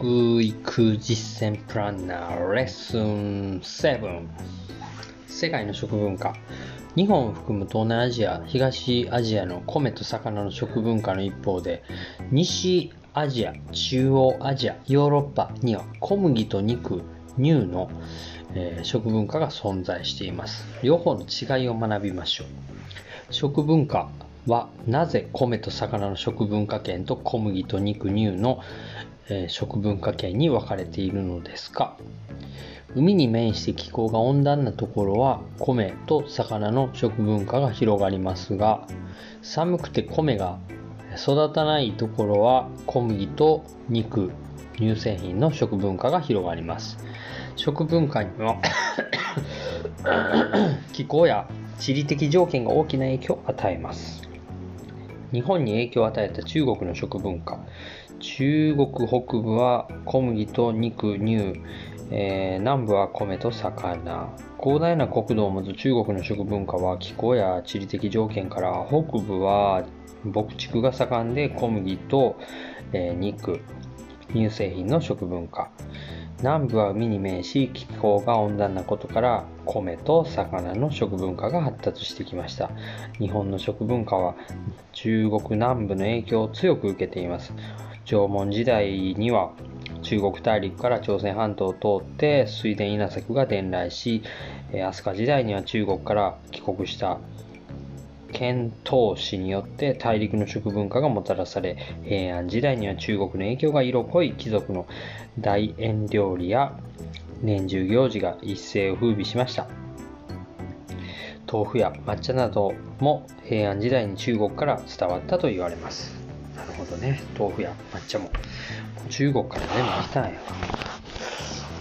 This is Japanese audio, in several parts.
食育実践プランナーレッスン7世界の食文化日本を含む東南アジア東アジアの米と魚の食文化の一方で西アジア中央アジアヨーロッパには小麦と肉乳の、えー食文化が存在しています両方の違いを学びましょう食文化はなぜ米と魚の食文化圏と小麦と肉乳の、え食文化圏に分かれているのですか？海に面して気候が温暖なところは米と魚の食文化が広がりますが寒くて米が育たないところは小麦と肉乳製品の食文化が広がります。食文化には 気候や地理的条件が大きな影響を与えます。日本に影響を与えた中国の食文化。中国北部は小麦と肉乳、えー南部は米と魚。広大な国土を持つ中国の食文化は気候や地理的条件から北部は牧畜が盛んで小麦と、えー肉。乳製品の食文化。南部は海に面し気候が温暖なことから米と魚の食文化が発達してきました。日本の食文化は中国南部の影響を強く受けています。縄文時代には中国大陸から朝鮮半島を通って水田稲作が伝来し飛鳥時代には中国から帰国した遣唐使によって大陸の食文化がもたらされ平安時代には中国の影響が色濃い貴族の大宴料理や年中行事が一世を風靡しました。豆腐や抹茶なども平安時代に中国から伝わったと言われます。ほどね豆腐や抹茶も。中国から全部来たんや。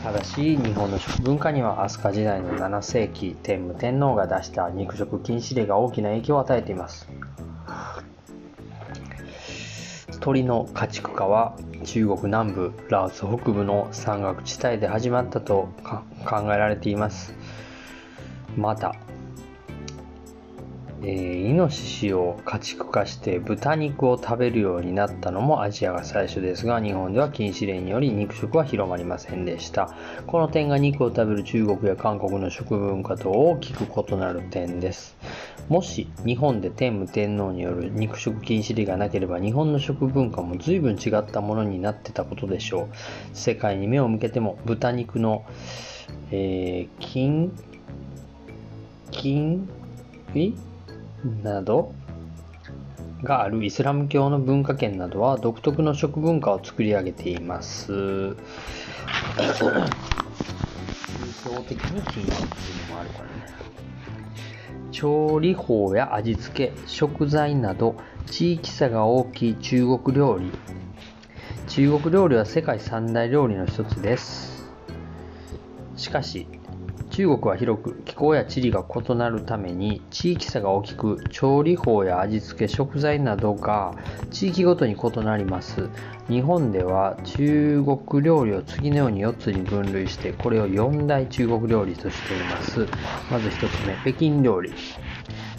ただし日本の食文化には飛鳥時代の7世紀天武天皇が出した肉食禁止令が大きな影響を与えています。鳥の家畜化は中国南部ラオス北部の山岳地帯で始まったと考えられています。また、えーイノシシを家畜化して豚肉を食べるようになったのもアジアが最初ですが日本では禁止令により肉食は広まりませんでした。この点が肉を食べる中国や韓国の食文化と大きく異なる点です。もし日本で天武天皇による肉食禁止令がなければ日本の食文化も随分違ったものになってたことでしょう。世界に目を向けても豚肉の、えー金金いなどがあるイスラム教の文化圏などは独特の食文化を作り上げています。宗教的に禁止っていうのもあるからね。調理法や味付け、食材など地域差が大きい中国料理。中国料理は世界三大料理の一つです。しかし、中国は広く気候や地理が異なるために地域差が大きく調理法や味付け食材などが地域ごとに異なります。日本では中国料理を次のように4つに分類してこれを4大中国料理としています。まず1つ目北京料理。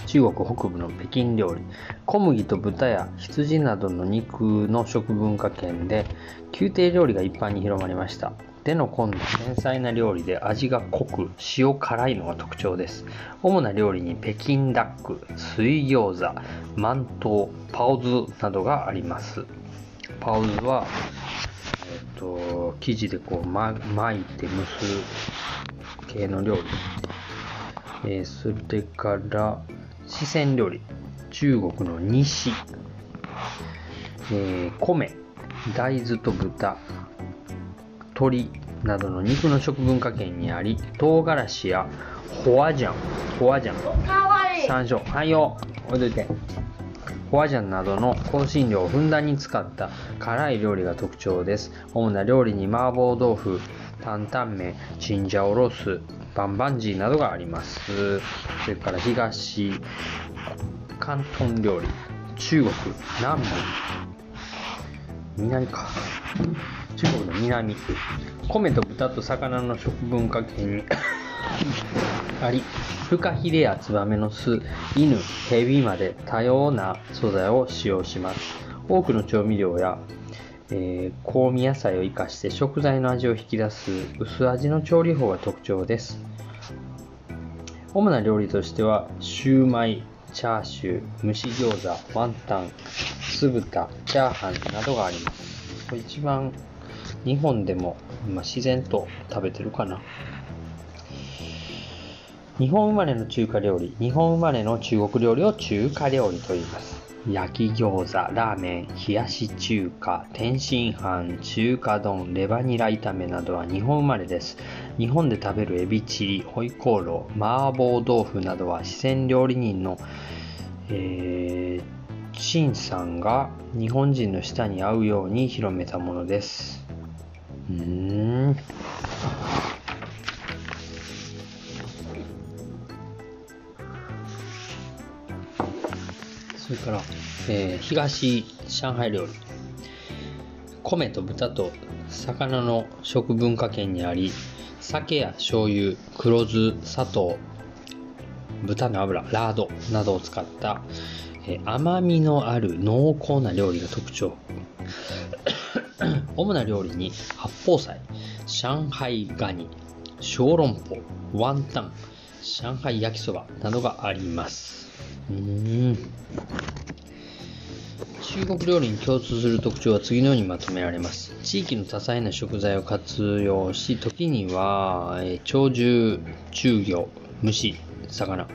中国北部の北京料理。小麦と豚や羊などの肉の食文化圏で宮廷料理が一般に広まりました。手の込んだ繊細な料理で味が濃く塩辛いのが特徴です。主な料理に北京ダック水餃子満豆パオズなどがあります。パオズは、えっと生地でこう、ま、巻いて蒸す系の料理、えーそれから四川料理中国の西、えー米大豆と豚。鶏などの肉の食文化圏にあり唐辛子やホアジャンホアジャン。山椒はいよ置いといて。ホアジャンなどの香辛料をふんだんに使った辛い料理が特徴です。主な料理に麻婆豆腐担々麺チンジャオロースバンバンジーなどがあります。それから東広東料理中国南部。南か中国の南米と豚と魚の食文化圏に。ありフカヒレやツバメの巣犬ヘビまで多様な素材を使用します。多くの調味料や、えー、香味野菜を生かして食材の味を引き出す薄味の調理法が特徴です。主な料理としてはシューマイチャーシュー蒸し餃子ワンタン酢豚チャーハンなどがあります。一番日本でも、まあ、自然と食べてるかな日本生まれの中華料理日本生まれの中国料理を中華料理と言います焼き餃子、ラーメン、冷やし中華、天津飯、中華丼、レバニラ炒めなどは日本生まれです。日本で食べるエビチリ、ホイコーロー、麻婆豆腐などは四川料理人の、えー、陳さんが日本人の舌に合うように広めたものです。うん。それから、えー、東上海料理。米と豚と魚の食文化圏にあり、酒や醤油、黒酢、砂糖、豚の油、ラードなどを使った、えー、甘みのある濃厚な料理が特徴。主な料理に八宝菜、上海ガニ、小籠包、ワンタン、上海焼きそばなどがあります。うん中国料理に共通する特徴は次のようにまとめられます。地域の多彩な食材を活用し、時には、え鳥獣、中魚、虫、魚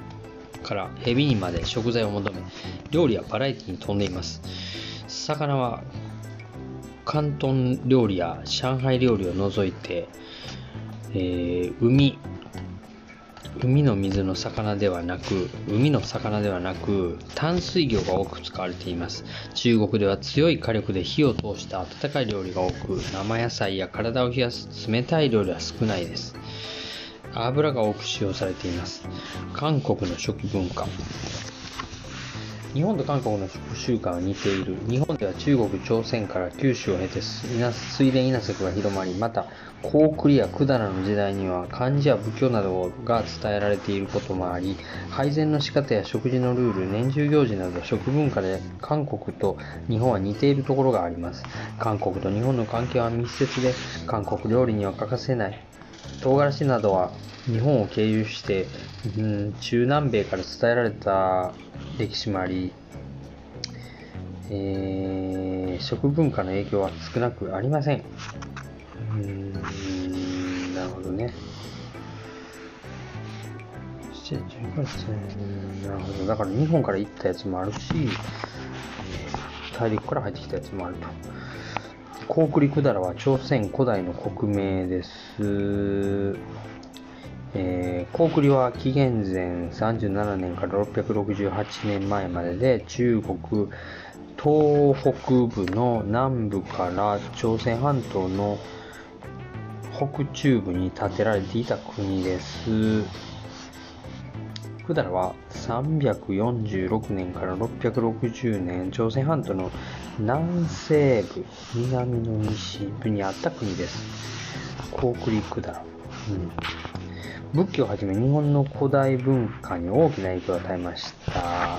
からヘビにまで食材を求め、料理やバラエティに富んでいます。魚は広東料理や上海料理を除いて、えー、海、海の水の魚ではなく、海の魚ではなく、淡水魚が多く使われています。中国では強い火力で火を通した温かい料理が多く、生野菜や体を冷やす冷たい料理は少ないです。油が多く使用されています。韓国の食文化。日本と韓国の食習慣は似ている。日本では中国、朝鮮から九州を経て水田稲作が広まり、また、高句麗や百済の時代には漢字や仏教などが伝えられていることもあり、配膳の仕方や食事のルール、年中行事など食文化で韓国と日本は似ているところがあります。韓国と日本の関係は密接で、韓国料理には欠かせない唐辛子などは日本を経由して、うん、中南米から伝えられた歴史もあり、えー、食文化の影響は少なくありません。うん、なるほどね。なるほど。だから日本から行ったやつもあるし、大陸から入ってきたやつもあると。高句麗百済は朝鮮古代の国名です。えー、高句麗は紀元前37年から668年前までで中国東北部の南部から朝鮮半島の北中部に建てられていた国です。百済は346年から660年朝鮮半島の南西部南の西部にあった国です。高句麗百済。うん仏教をはじめ日本の古代文化に大きな影響を与えました。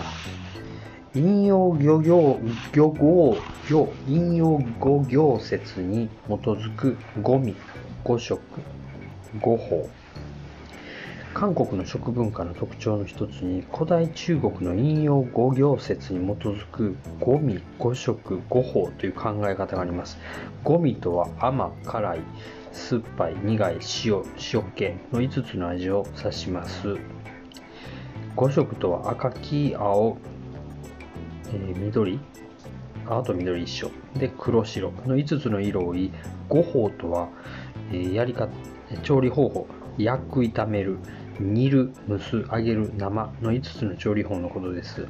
引用漁業、漁業、漁、引用語行説に基づく五味、五色、五法。韓国の食文化の特徴の一つに古代中国の引用語行説に基づく五味五色五法という考え方があります五味とは甘辛い酸っぱい、苦い、塩、塩気の5つの味を指します。5色とは赤、黄、青、えー、緑、青と緑一緒。で、黒、白の5つの色を言い、五法とは、えー、やり方、調理方法、焼く、炒める、煮る、蒸す、揚げる、生の5つの調理法のことです。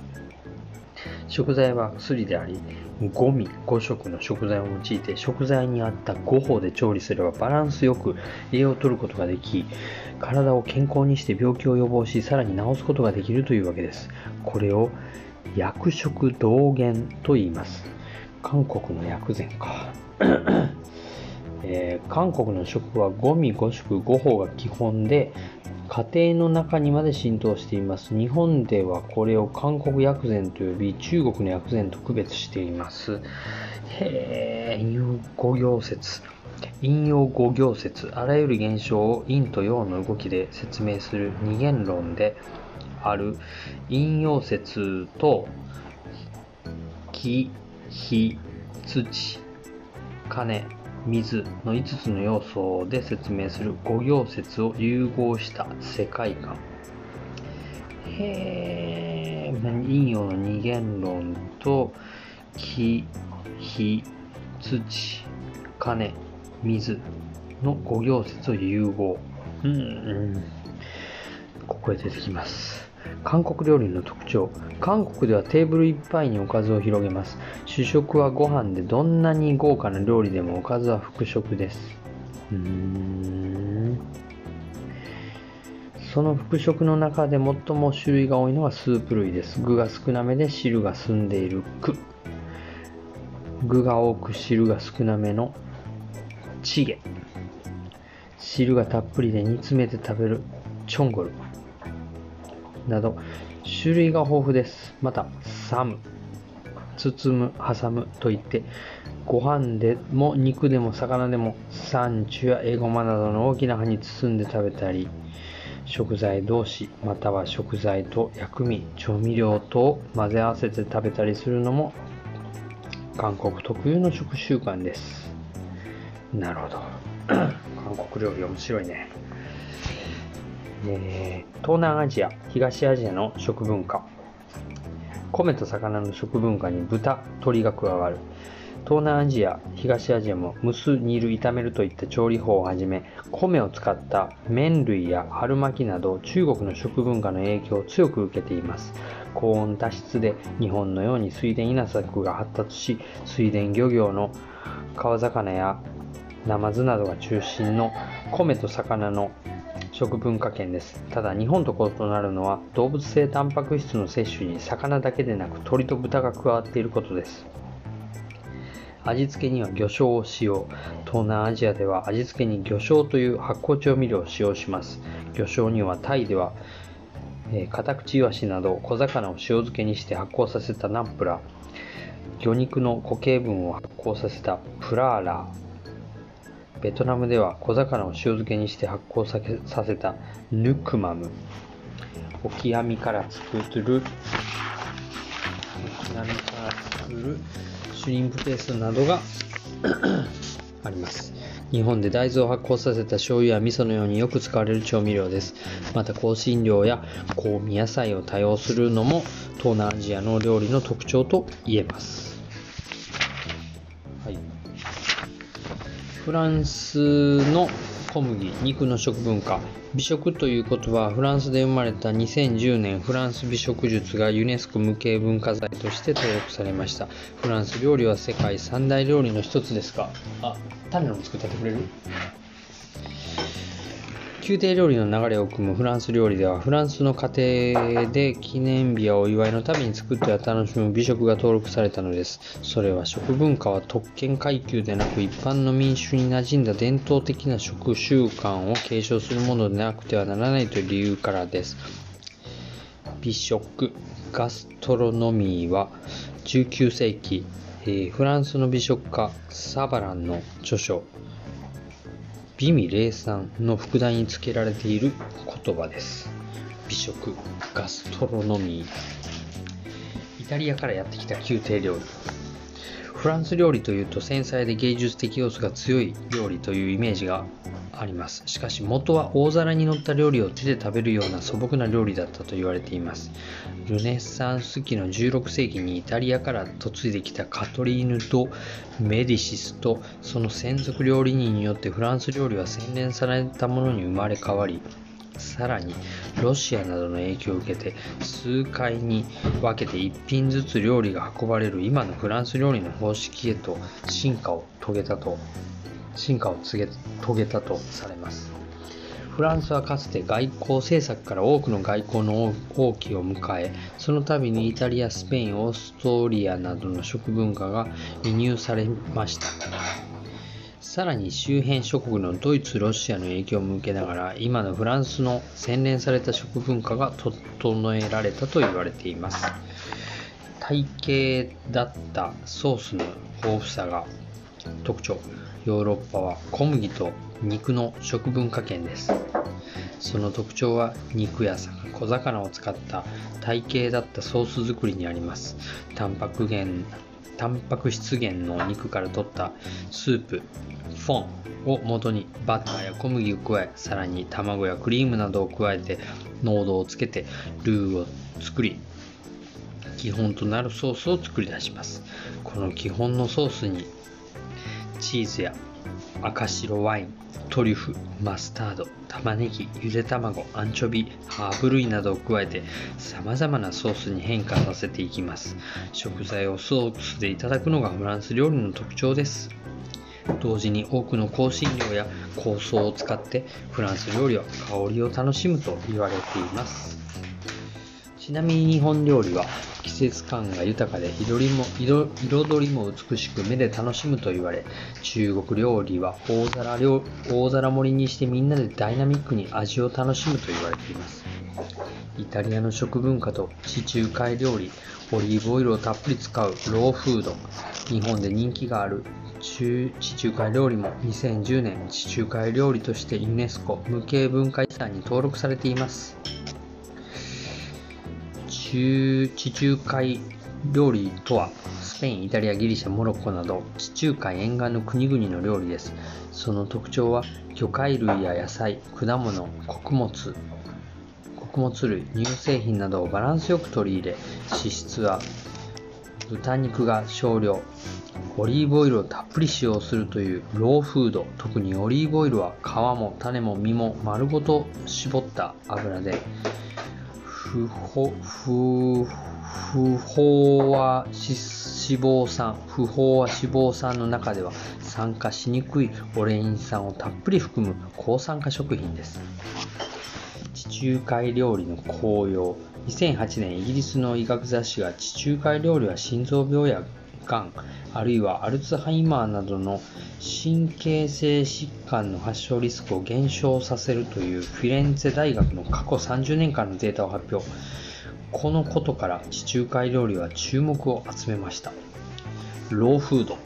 食材は薬であり、5味5色の食材を用いて食材に合った5法で調理すればバランスよく栄養を取ることができ体を健康にして病気を予防しさらに治すことができるというわけです。これを薬食同源と言います。韓国の薬膳か。えー、韓国の食は5味5食5法が基本で家庭の中にまで浸透しています。日本ではこれを韓国薬膳と呼び、中国の薬膳と区別しています。へえ、引用五行説。引用五行説。あらゆる現象を陰と陽の動きで説明する二元論である引用説と木、火、土、金、水の5つの要素で説明する五行説を融合した世界観。へえ、陰陽の二元論と木、火、土、金、水の五行説を融合。うん。ここへ出てきます。韓国料理の特徴。韓国ではテーブルいっぱいにおかずを広げます。主食はご飯でどんなに豪華な料理でもおかずは副食です。うーん。その副食の中で最も種類が多いのはスープ類です。具が少なめで汁が澄んでいる具具が多く汁が少なめのチゲ。汁がたっぷりで煮詰めて食べるチョンゴルなど種類が豊富です。また、サム、包む、挟むといって、ご飯でも肉でも魚でもサンチュやエゴマなどの大きな葉に包んで食べたり、食材同士または食材と薬味、調味料と混ぜ合わせて食べたりするのも韓国特有の食習慣です。なるほど。韓国料理面白いね。えー、東南アジア、東アジアの食文化。米と魚の食文化に豚、鶏が加わる。東南アジア、東アジアも蒸す、煮る、炒めるといった調理法をはじめ、米を使った麺類や春巻きなど中国の食文化の影響を強く受けています。高温多湿で日本のように水田稲作が発達し、水田漁業の川魚やナマズなどが中心の米と魚の食文化圏です。ただ日本と異なるのは動物性タンパク質の摂取に魚だけでなく鶏と豚が加わっていることです。味付けには魚醤を使用。東南アジアでは味付けに魚醤という発酵調味料を使用します。魚醤にはタイでは、カタクチイワシなど小魚を塩漬けにして発酵させたナンプラ、魚肉の固形分を発酵させたプラーラー、ベトナムでは小魚を塩漬けにして発酵させたヌクマム、オキアミから作る、オキアミから作るシュリンプペーストなどが あります。日本で大豆を発酵させた醤油や味噌のようによく使われる調味料です。また香辛料や香味野菜を多用するのも東南アジアの料理の特徴と言えます。フランスの小麦、肉の食文化。美食という言葉はフランスで生まれた2010年フランス美食術がユネスコ無形文化財として登録されました。フランス料理は世界三大料理の一つですか、あ、種の作っててくれる？宮廷料理の流れを組むフランス料理では、フランスの家庭で記念日やお祝いのために作っては楽しむ美食が登録されたのです。それは食文化は特権階級でなく一般の民衆に馴染んだ伝統的な食習慣を継承するものでなくてはならないという理由からです。美食、ガストロノミーは19世紀、え、フランスの美食家サバランの著書美味霊産の副題に付けられている言葉です。美食、ガストロノミー。イタリアからやってきた宮廷料理。フランス料理というと繊細で芸術的要素が強い料理というイメージがあります。しかし元は大皿に乗った料理を手で食べるような素朴な料理だったと言われています。ルネッサンス期の16世紀にイタリアから嫁いできたカトリーヌとメディシスとその専属料理人によってフランス料理は洗練されたものに生まれ変わりさらにロシアなどの影響を受けて数回に分けて1品ずつ料理が運ばれる今のフランス料理の方式へと進化を遂げたと進化を遂げたとされます。フランスはかつて外交政策から多くの外交の放棄を迎え、その度にイタリア、スペイン、オーストリアなどの食文化が輸入されました。さらに周辺諸国のドイツ、ロシアの影響を受けながら、今のフランスの洗練された食文化が整えられたと言われています。体系だったソースの豊富さが特徴。ヨーロッパは小麦と肉の食文化圏です。その特徴は肉や小魚を使った体系だったソース作りにあります。タンパク源タンパク質源の肉から取ったスープフォンを元にバターや小麦を加えさらに卵やクリームなどを加えて濃度をつけてルーを作り基本となるソースを作り出します。この基本のソースにチーズや赤白ワイントリュフマスタード玉ねぎゆで卵アンチョビハーブ類などを加えて様々なソースに変化させていきます。食材をソースでいただくのがフランス料理の特徴です。同時に多くの香辛料や香草を使ってフランス料理は香りを楽しむと言われています。ちなみに日本料理は季節感が豊かで彩りも彩りも美しく目で楽しむと言われ中国料理は大皿料大皿盛りにしてみんなでダイナミックに味を楽しむと言われています。イタリアの食文化と地中海料理オリーブオイルをたっぷり使うローフード日本で人気がある中地中海料理も2010年地中海料理としてユネスコ無形文化遺産に登録されています。中地中海料理とはスペイン、イタリア、ギリシャ、モロッコなど地中海沿岸の国々の料理です。その特徴は魚介類や野菜、果物、穀物、穀物類、乳製品などをバランスよく取り入れ、脂質は豚肉が少量、オリーブオイルをたっぷり使用するというローフード、特にオリーブオイルは皮も種も実も丸ごと絞った油で不法不不法は脂肪酸不法は脂肪酸の中では酸化しにくいオレイン酸をたっぷり含む抗酸化食品です。地中海料理の紅葉2008年イギリスの医学雑誌が地中海料理は心臓病やがんあるいはアルツハイマーなどの神経性疾患の発症リスクを減少させるというフィレンツェ大学の過去30年間のデータを発表。このことから地中海料理は注目を集めました。ローフード。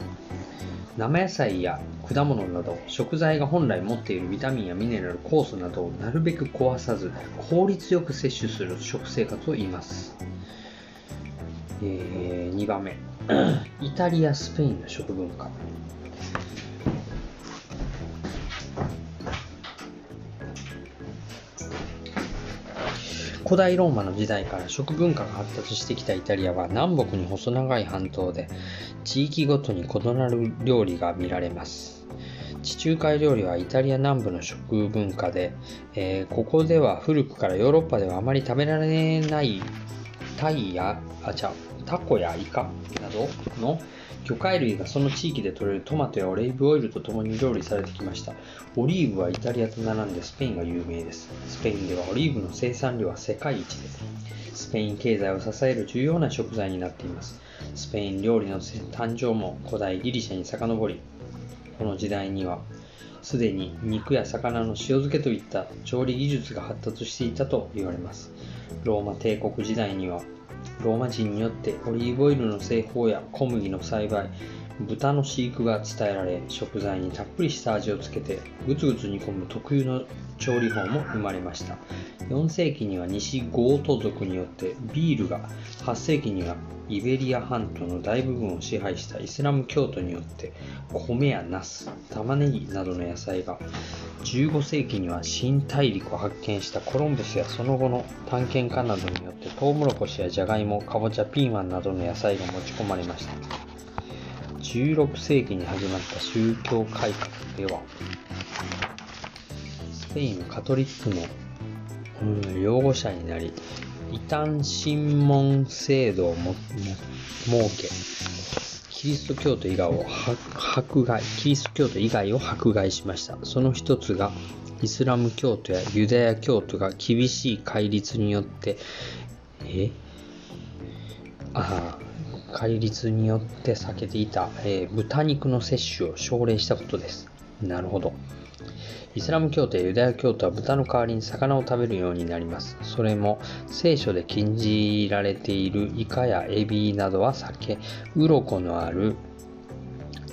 生野菜や果物など食材が本来持っているビタミンやミネラル酵素などをなるべく壊さず効率よく摂取する食生活を言います、えー、2番目。イタリアスペインの食文化。古代ローマの時代から食文化が発達してきたイタリアは南北に細長い半島で地域ごとに異なる料理が見られます。地中海料理はイタリア南部の食文化で、えー、ここでは古くからヨーロッパではあまり食べられないタイやあちゃタコやイカなどの魚介類がその地域で採れるトマトやオリーブオイルとともに料理されてきました。オリーブはイタリアと並んでスペインが有名です。スペインではオリーブの生産量は世界一です。スペイン経済を支える重要な食材になっています。スペイン料理の誕生も古代ギリシャに遡り、この時代にはすでに肉や魚の塩漬けといった調理技術が発達していたと言われます。ローマ帝国時代にはローマ人によってオリーブオイルの製法や小麦の栽培、豚の飼育が伝えられ、食材にたっぷりした味をつけてぐつぐつ煮込む特有の調理法も生まれました。4世紀には西ゴート族によってビールが、8世紀にはイベリア半島の大部分を支配したイスラム教徒によって米やナス、玉ねぎなどの野菜が15世紀には新大陸を発見したコロンブスやその後の探検家などによってトウモロコシやジャガイモ、カボチャ、ピーマンなどの野菜が持ち込まれました。16世紀に始まった宗教改革では、スペインはカトリックの、擁護者になり、異端審問制度をも設け、キリスト教徒以外を迫害、キリスト教徒以外を迫害しました。その一つが、イスラム教徒やユダヤ教徒が厳しい戒律によって、え？ああ、戒律によって避けていた、えー、豚肉の摂取を奨励したことです。なるほど。イスラム教徒やユダヤ教徒は豚の代わりに魚を食べるようになります。それも聖書で禁じられているイカやエビなどは酒、鱗のある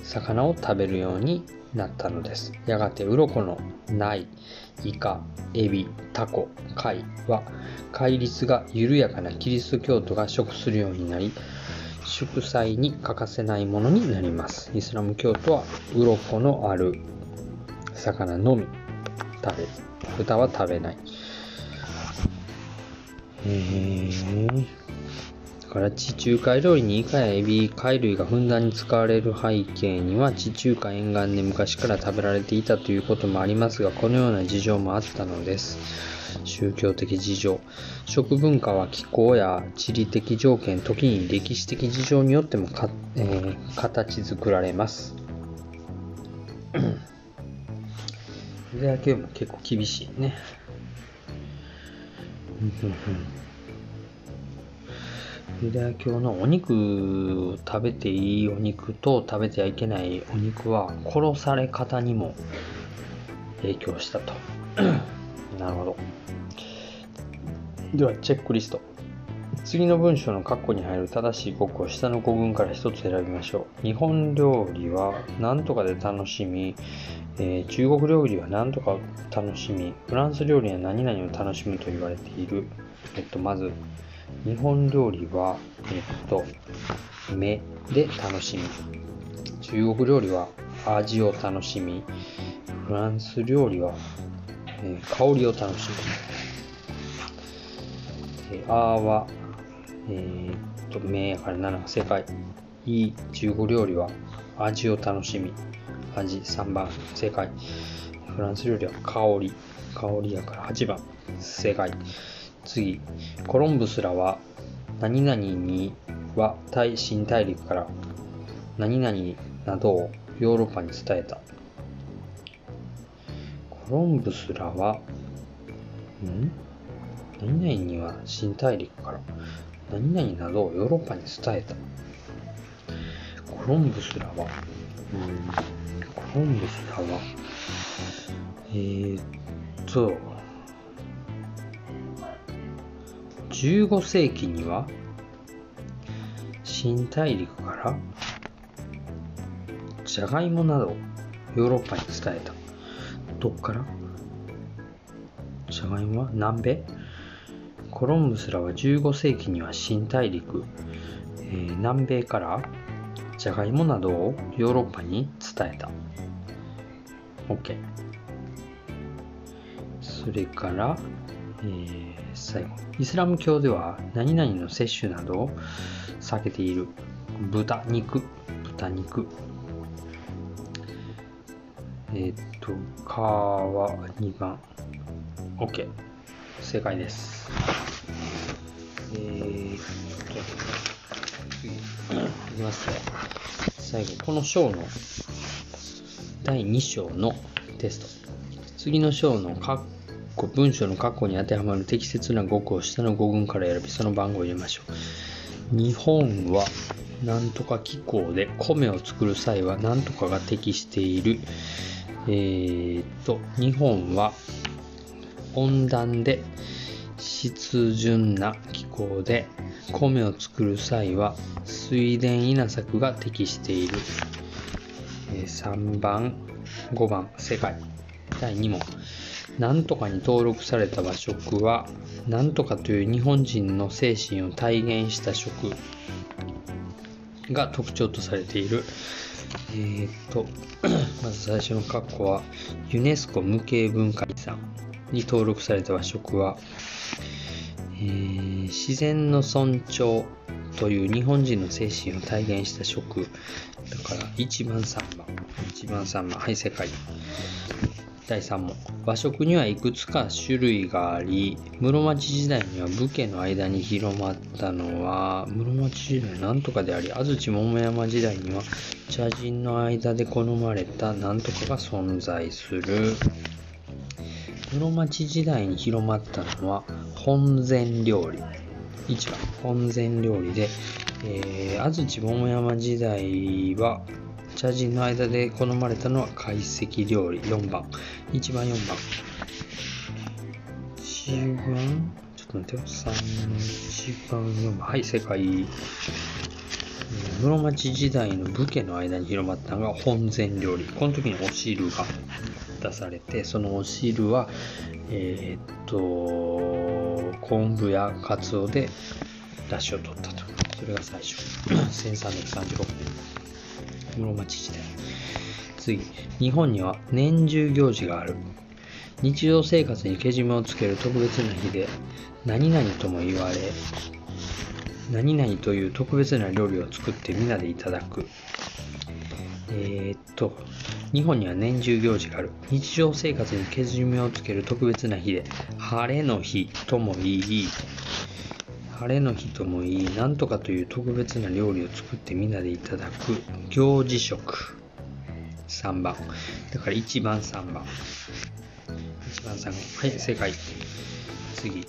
魚を食べるようになったのですやがて鱗のないイカエビタコ貝は戒律が緩やかなキリスト教徒が食するようになり祝祭に欠かせないものになります。イスラム教徒は鱗のある魚のみ食べ豚は食べない。へえだから地中海料理にイカやエビ、貝類がふんだんに使われる背景には地中海沿岸で昔から食べられていたということもありますが、このような事情もあったのです。宗教的事情。食文化は気候や地理的条件、時に歴史的事情によってもか、えー、形作られます。ユダヤ教も結構厳しいね。ユダヤ教のお肉食べていいお肉と食べてはいけないお肉は殺され方にも影響したと。なるほど。では、チェックリスト。次の文章の括弧に入る正しい語句を下の語群から一つ選びましょう。日本料理は何とかで楽しみ、えー、中国料理は何とか楽しみ、フランス料理は何々を楽しむと言われている。えっと、まず、日本料理は、えっと、目で楽しみ。中国料理は味を楽しみ。フランス料理は、え、香りを楽しみ。えー、あーは、えー、っと、目やから7正解。いい中国料理は味を楽しみ。味3番正解。フランス料理は香り。香りやから8番正解。次、コロンブスらは何々には大新大陸から何々などをヨーロッパに伝えた。コロンブスらは、ん？何々には新大陸から何々などをヨーロッパに伝えた。コロンブスらは、うんコロンブスらは、えー、っと、15世紀には新大陸からじゃがいもなどをヨーロッパに伝えた。どっから？じゃがいもは南米。コロンブスらは15世紀には新大陸、えー、南米からじゃがいもなどをヨーロッパに伝えた。OK それから、えー最後。イスラム教では何々の摂取などを避けている豚肉豚肉。えっ、と「か」は2番。OK 正解です。えー、っと次いきますね。最後この章の第2章のテスト。次の章の括文章の括弧に当てはまる適切な語句を下の語群から選び、その番号を入れましょう。日本はなんとか気候で米を作る際はなんとかが適している。えー、っと、日本は温暖で湿潤な気候で米を作る際は水田稲作が適している。3番、5番、正解。第2問。なんとかに登録された和食は、なんとかという日本人の精神を体現した食が特徴とされている。えー、っと、まず最初の括弧は、ユネスコ無形文化遺産に登録された和食は、えー、自然の尊重という日本人の精神を体現した食。だから1番3番。1番3番。はい、正解。第3問。和食にはいくつか種類があり室町時代には武家の間に広まったのは室町時代なんとかであり安土桃山時代には茶人の間で好まれたなんとかが存在する。室町時代に広まったのは本膳料理。1番本膳料理で、えー、安土桃山時代は茶人の間で好まれたのは懐石料理。4番。1番4番。1番。ちょっと待ってよ。3 1番4番。はい正解、室町時代の武家の間に広まったのが本膳料理。この時にお汁が出されてそのお汁はえー、っと昆布やかつおで出汁を取ったと。それが最初。1336年。室町時代。次日本には年中行事がある。日常生活にけじめをつける特別な日で何々とも言われ何々という特別な料理を作って皆でいただく。えー、っと日本には年中行事がある。日常生活にけじめをつける特別な日で晴れの日とも言い晴れの日とも言い何とかという特別な料理を作って皆でいただく行事食。3番。だから1番3番。1番3番。はい正解。次。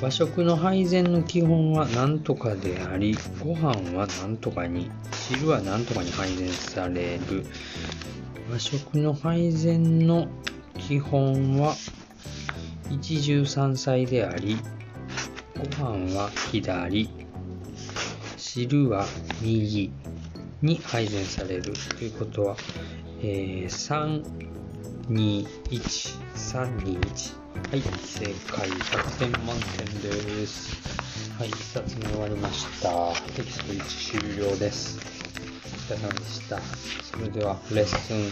和食の配膳の基本は何とかでありご飯は何とかに汁は何とかに配膳される。和食の配膳の基本は一汁三菜でありご飯は左汁は右に配膳されるということは、えー、321 321はい、正解。100点満点です。はい、2つ目終わりました。テキスト1終了です。お疲れ様でした？それでは、レッスン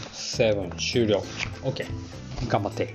7終了。OK。頑張って。